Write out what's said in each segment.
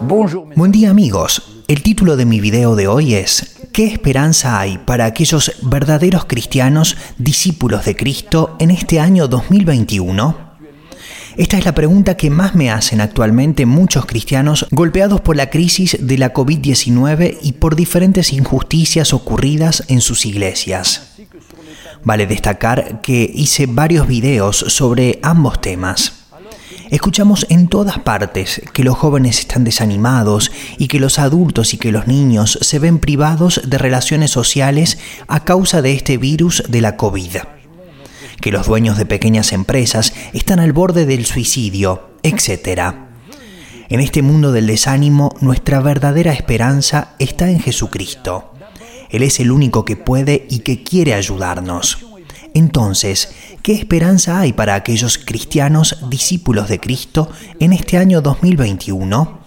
Buen día amigos, el título de mi video de hoy es ¿Qué esperanza hay para aquellos verdaderos cristianos discípulos de Cristo en este año 2021? Esta es la pregunta que más me hacen actualmente muchos cristianos golpeados por la crisis de la COVID-19 y por diferentes injusticias ocurridas en sus iglesias. Vale destacar que hice varios videos sobre ambos temas. Escuchamos en todas partes que los jóvenes están desanimados y que los adultos y que los niños se ven privados de relaciones sociales a causa de este virus de la COVID. Que los dueños de pequeñas empresas están al borde del suicidio, etc. En este mundo del desánimo, nuestra verdadera esperanza está en Jesucristo. Él es el único que puede y que quiere ayudarnos. Entonces, ¿qué esperanza hay para aquellos cristianos discípulos de Cristo en este año 2021?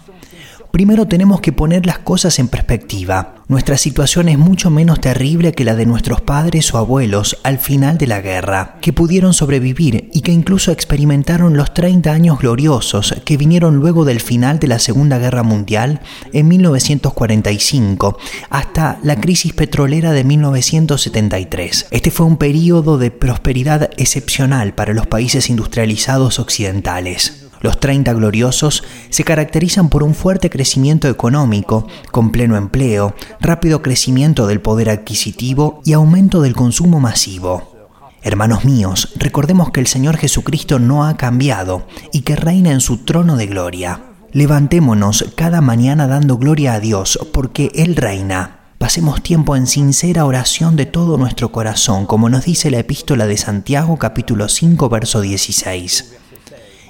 Primero tenemos que poner las cosas en perspectiva. Nuestra situación es mucho menos terrible que la de nuestros padres o abuelos al final de la guerra, que pudieron sobrevivir y que incluso experimentaron los 30 años gloriosos que vinieron luego del final de la Segunda Guerra Mundial en 1945 hasta la crisis petrolera de 1973. Este fue un periodo de prosperidad excepcional para los países industrializados occidentales. Los 30 gloriosos se caracterizan por un fuerte crecimiento económico, con pleno empleo, rápido crecimiento del poder adquisitivo y aumento del consumo masivo. Hermanos míos, recordemos que el Señor Jesucristo no ha cambiado y que reina en su trono de gloria. Levantémonos cada mañana dando gloria a Dios porque Él reina. Pasemos tiempo en sincera oración de todo nuestro corazón, como nos dice la epístola de Santiago capítulo 5 verso 16.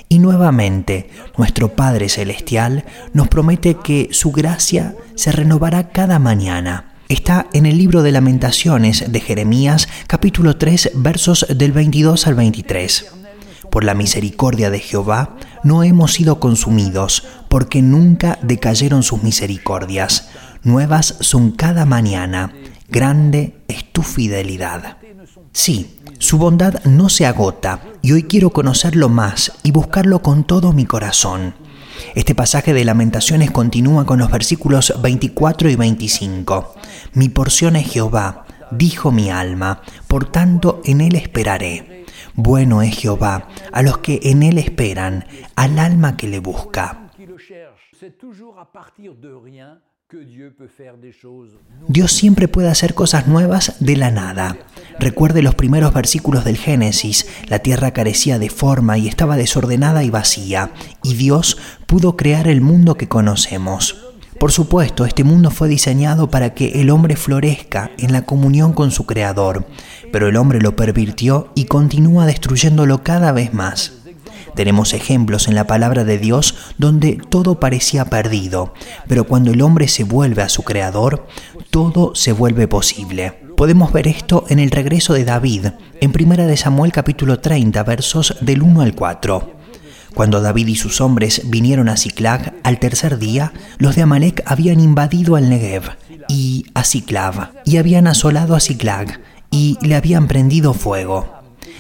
Y nuevamente, nuestro Padre Celestial nos promete que su gracia se renovará cada mañana. Está en el libro de lamentaciones de Jeremías capítulo 3 versos del 22 al 23. Por la misericordia de Jehová no hemos sido consumidos, porque nunca decayeron sus misericordias. Nuevas son cada mañana, grande es tu fidelidad. Sí, su bondad no se agota y hoy quiero conocerlo más y buscarlo con todo mi corazón. Este pasaje de lamentaciones continúa con los versículos 24 y 25. Mi porción es Jehová, dijo mi alma, por tanto en él esperaré. Bueno es Jehová a los que en él esperan, al alma que le busca. Dios siempre puede hacer cosas nuevas de la nada. Recuerde los primeros versículos del Génesis. La tierra carecía de forma y estaba desordenada y vacía, y Dios pudo crear el mundo que conocemos. Por supuesto, este mundo fue diseñado para que el hombre florezca en la comunión con su Creador, pero el hombre lo pervirtió y continúa destruyéndolo cada vez más. Tenemos ejemplos en la palabra de Dios donde todo parecía perdido, pero cuando el hombre se vuelve a su Creador, todo se vuelve posible. Podemos ver esto en el regreso de David, en 1 de Samuel capítulo 30, versos del 1 al 4. Cuando David y sus hombres vinieron a Ciclag al tercer día, los de Amalek habían invadido al Negev y a Ciclav, y habían asolado a Ciclag, y le habían prendido fuego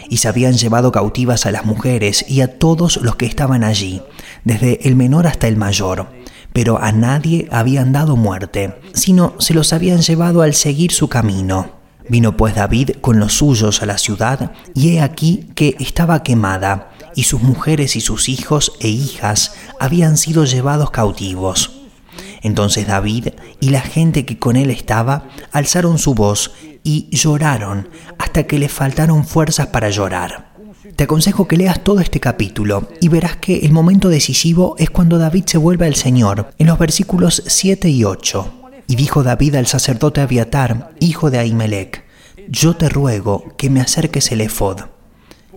y se habían llevado cautivas a las mujeres y a todos los que estaban allí, desde el menor hasta el mayor, pero a nadie habían dado muerte, sino se los habían llevado al seguir su camino. Vino pues David con los suyos a la ciudad, y he aquí que estaba quemada, y sus mujeres y sus hijos e hijas habían sido llevados cautivos. Entonces David y la gente que con él estaba alzaron su voz y lloraron hasta que le faltaron fuerzas para llorar. Te aconsejo que leas todo este capítulo y verás que el momento decisivo es cuando David se vuelve al Señor, en los versículos 7 y 8. Y dijo David al sacerdote Abiatar, hijo de Ahimelech, yo te ruego que me acerques el efod.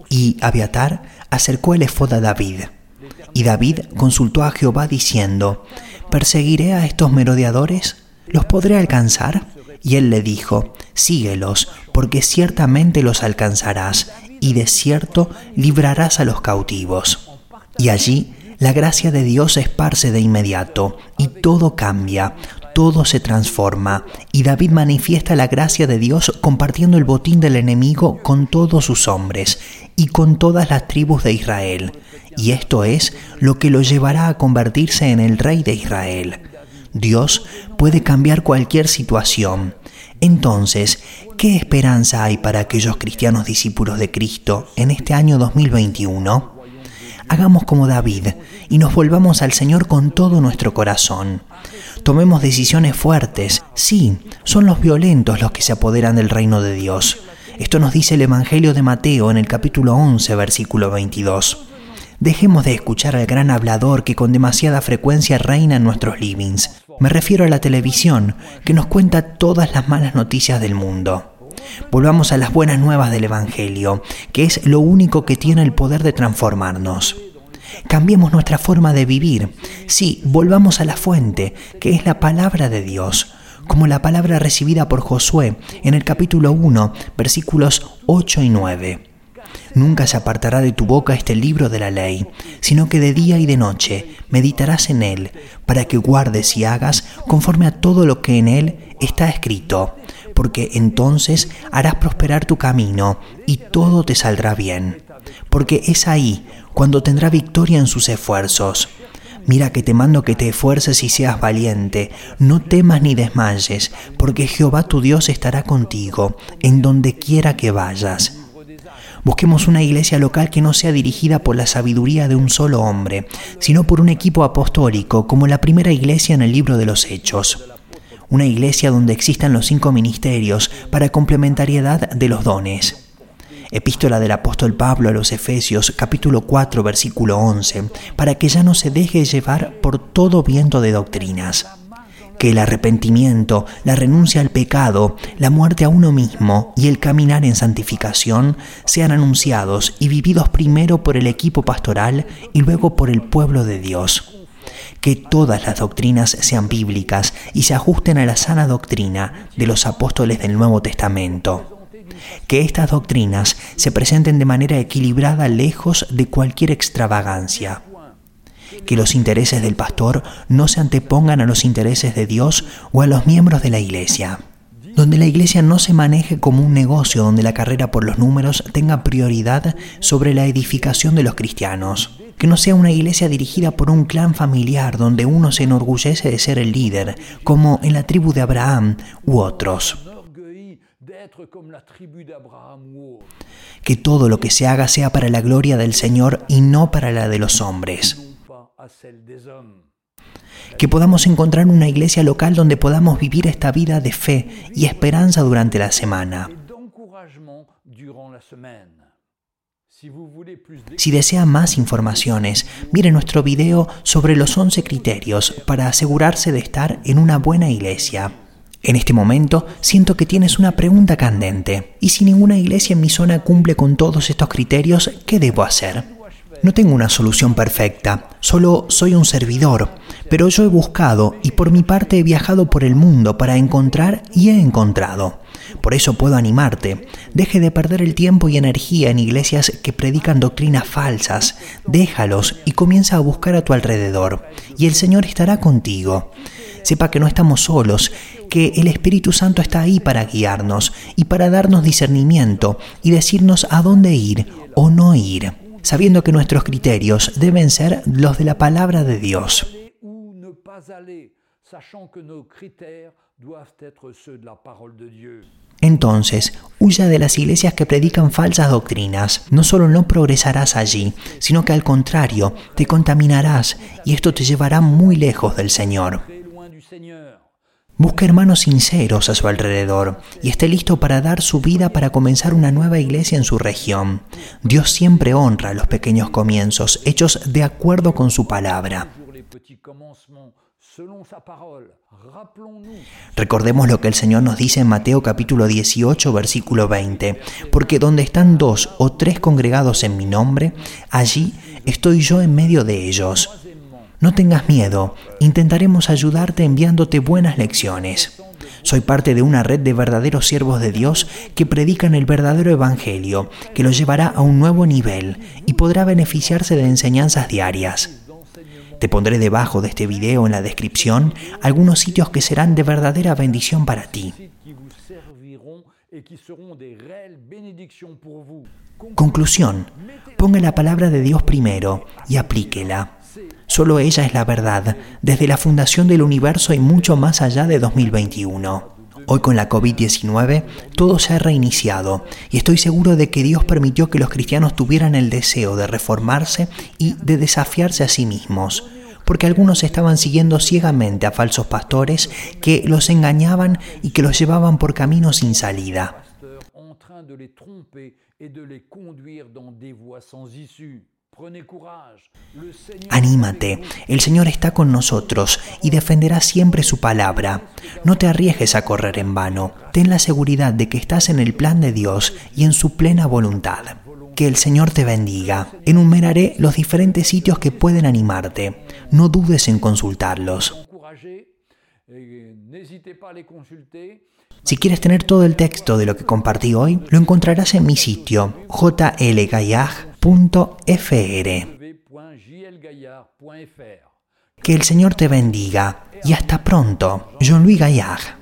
Y Abiatar acercó el efod a David. Y David consultó a Jehová diciendo, ¿perseguiré a estos merodeadores? ¿Los podré alcanzar? Y él le dijo, síguelos, porque ciertamente los alcanzarás, y de cierto librarás a los cautivos. Y allí la gracia de Dios esparce de inmediato, y todo cambia, todo se transforma y David manifiesta la gracia de Dios compartiendo el botín del enemigo con todos sus hombres y con todas las tribus de Israel. Y esto es lo que lo llevará a convertirse en el rey de Israel. Dios puede cambiar cualquier situación. Entonces, ¿qué esperanza hay para aquellos cristianos discípulos de Cristo en este año 2021? Hagamos como David y nos volvamos al Señor con todo nuestro corazón. Tomemos decisiones fuertes. Sí, son los violentos los que se apoderan del reino de Dios. Esto nos dice el Evangelio de Mateo en el capítulo 11, versículo 22. Dejemos de escuchar al gran hablador que con demasiada frecuencia reina en nuestros livings. Me refiero a la televisión, que nos cuenta todas las malas noticias del mundo. Volvamos a las buenas nuevas del Evangelio, que es lo único que tiene el poder de transformarnos. Cambiemos nuestra forma de vivir. Sí, volvamos a la fuente, que es la palabra de Dios, como la palabra recibida por Josué en el capítulo 1, versículos 8 y 9. Nunca se apartará de tu boca este libro de la ley, sino que de día y de noche meditarás en él, para que guardes y hagas conforme a todo lo que en él está escrito porque entonces harás prosperar tu camino y todo te saldrá bien, porque es ahí cuando tendrá victoria en sus esfuerzos. Mira que te mando que te esfuerces y seas valiente, no temas ni desmayes, porque Jehová tu Dios estará contigo en donde quiera que vayas. Busquemos una iglesia local que no sea dirigida por la sabiduría de un solo hombre, sino por un equipo apostólico como la primera iglesia en el libro de los Hechos una iglesia donde existan los cinco ministerios para complementariedad de los dones. Epístola del apóstol Pablo a los Efesios capítulo 4 versículo 11, para que ya no se deje llevar por todo viento de doctrinas. Que el arrepentimiento, la renuncia al pecado, la muerte a uno mismo y el caminar en santificación sean anunciados y vividos primero por el equipo pastoral y luego por el pueblo de Dios que todas las doctrinas sean bíblicas y se ajusten a la sana doctrina de los apóstoles del Nuevo Testamento. Que estas doctrinas se presenten de manera equilibrada lejos de cualquier extravagancia. Que los intereses del pastor no se antepongan a los intereses de Dios o a los miembros de la iglesia donde la iglesia no se maneje como un negocio donde la carrera por los números tenga prioridad sobre la edificación de los cristianos que no sea una iglesia dirigida por un clan familiar donde uno se enorgullece de ser el líder, como en la tribu de Abraham u otros. Que todo lo que se haga sea para la gloria del Señor y no para la de los hombres. Que podamos encontrar una iglesia local donde podamos vivir esta vida de fe y esperanza durante la semana. Si desea más informaciones, mire nuestro video sobre los 11 criterios para asegurarse de estar en una buena iglesia. En este momento siento que tienes una pregunta candente. ¿Y si ninguna iglesia en mi zona cumple con todos estos criterios, qué debo hacer? No tengo una solución perfecta, solo soy un servidor, pero yo he buscado y por mi parte he viajado por el mundo para encontrar y he encontrado. Por eso puedo animarte. Deje de perder el tiempo y energía en iglesias que predican doctrinas falsas. Déjalos y comienza a buscar a tu alrededor. Y el Señor estará contigo. Sepa que no estamos solos, que el Espíritu Santo está ahí para guiarnos y para darnos discernimiento y decirnos a dónde ir o no ir, sabiendo que nuestros criterios deben ser los de la palabra de Dios. Entonces, huya de las iglesias que predican falsas doctrinas. No solo no progresarás allí, sino que al contrario, te contaminarás y esto te llevará muy lejos del Señor. Busca hermanos sinceros a su alrededor y esté listo para dar su vida para comenzar una nueva iglesia en su región. Dios siempre honra los pequeños comienzos hechos de acuerdo con su palabra. Recordemos lo que el Señor nos dice en Mateo capítulo 18 versículo 20, porque donde están dos o tres congregados en mi nombre, allí estoy yo en medio de ellos. No tengas miedo, intentaremos ayudarte enviándote buenas lecciones. Soy parte de una red de verdaderos siervos de Dios que predican el verdadero Evangelio, que lo llevará a un nuevo nivel y podrá beneficiarse de enseñanzas diarias. Te pondré debajo de este video en la descripción algunos sitios que serán de verdadera bendición para ti. Conclusión. Ponga la palabra de Dios primero y aplíquela. Solo ella es la verdad, desde la fundación del universo y mucho más allá de 2021. Hoy con la COVID-19 todo se ha reiniciado y estoy seguro de que Dios permitió que los cristianos tuvieran el deseo de reformarse y de desafiarse a sí mismos, porque algunos estaban siguiendo ciegamente a falsos pastores que los engañaban y que los llevaban por caminos sin salida. Anímate, el Señor está con nosotros y defenderá siempre su palabra. No te arriesgues a correr en vano, ten la seguridad de que estás en el plan de Dios y en su plena voluntad. Que el Señor te bendiga. Enumeraré los diferentes sitios que pueden animarte. No dudes en consultarlos. Si quieres tener todo el texto de lo que compartí hoy, lo encontrarás en mi sitio jlgayag.fr. Que el Señor te bendiga y hasta pronto. Jean-Louis Gaillard.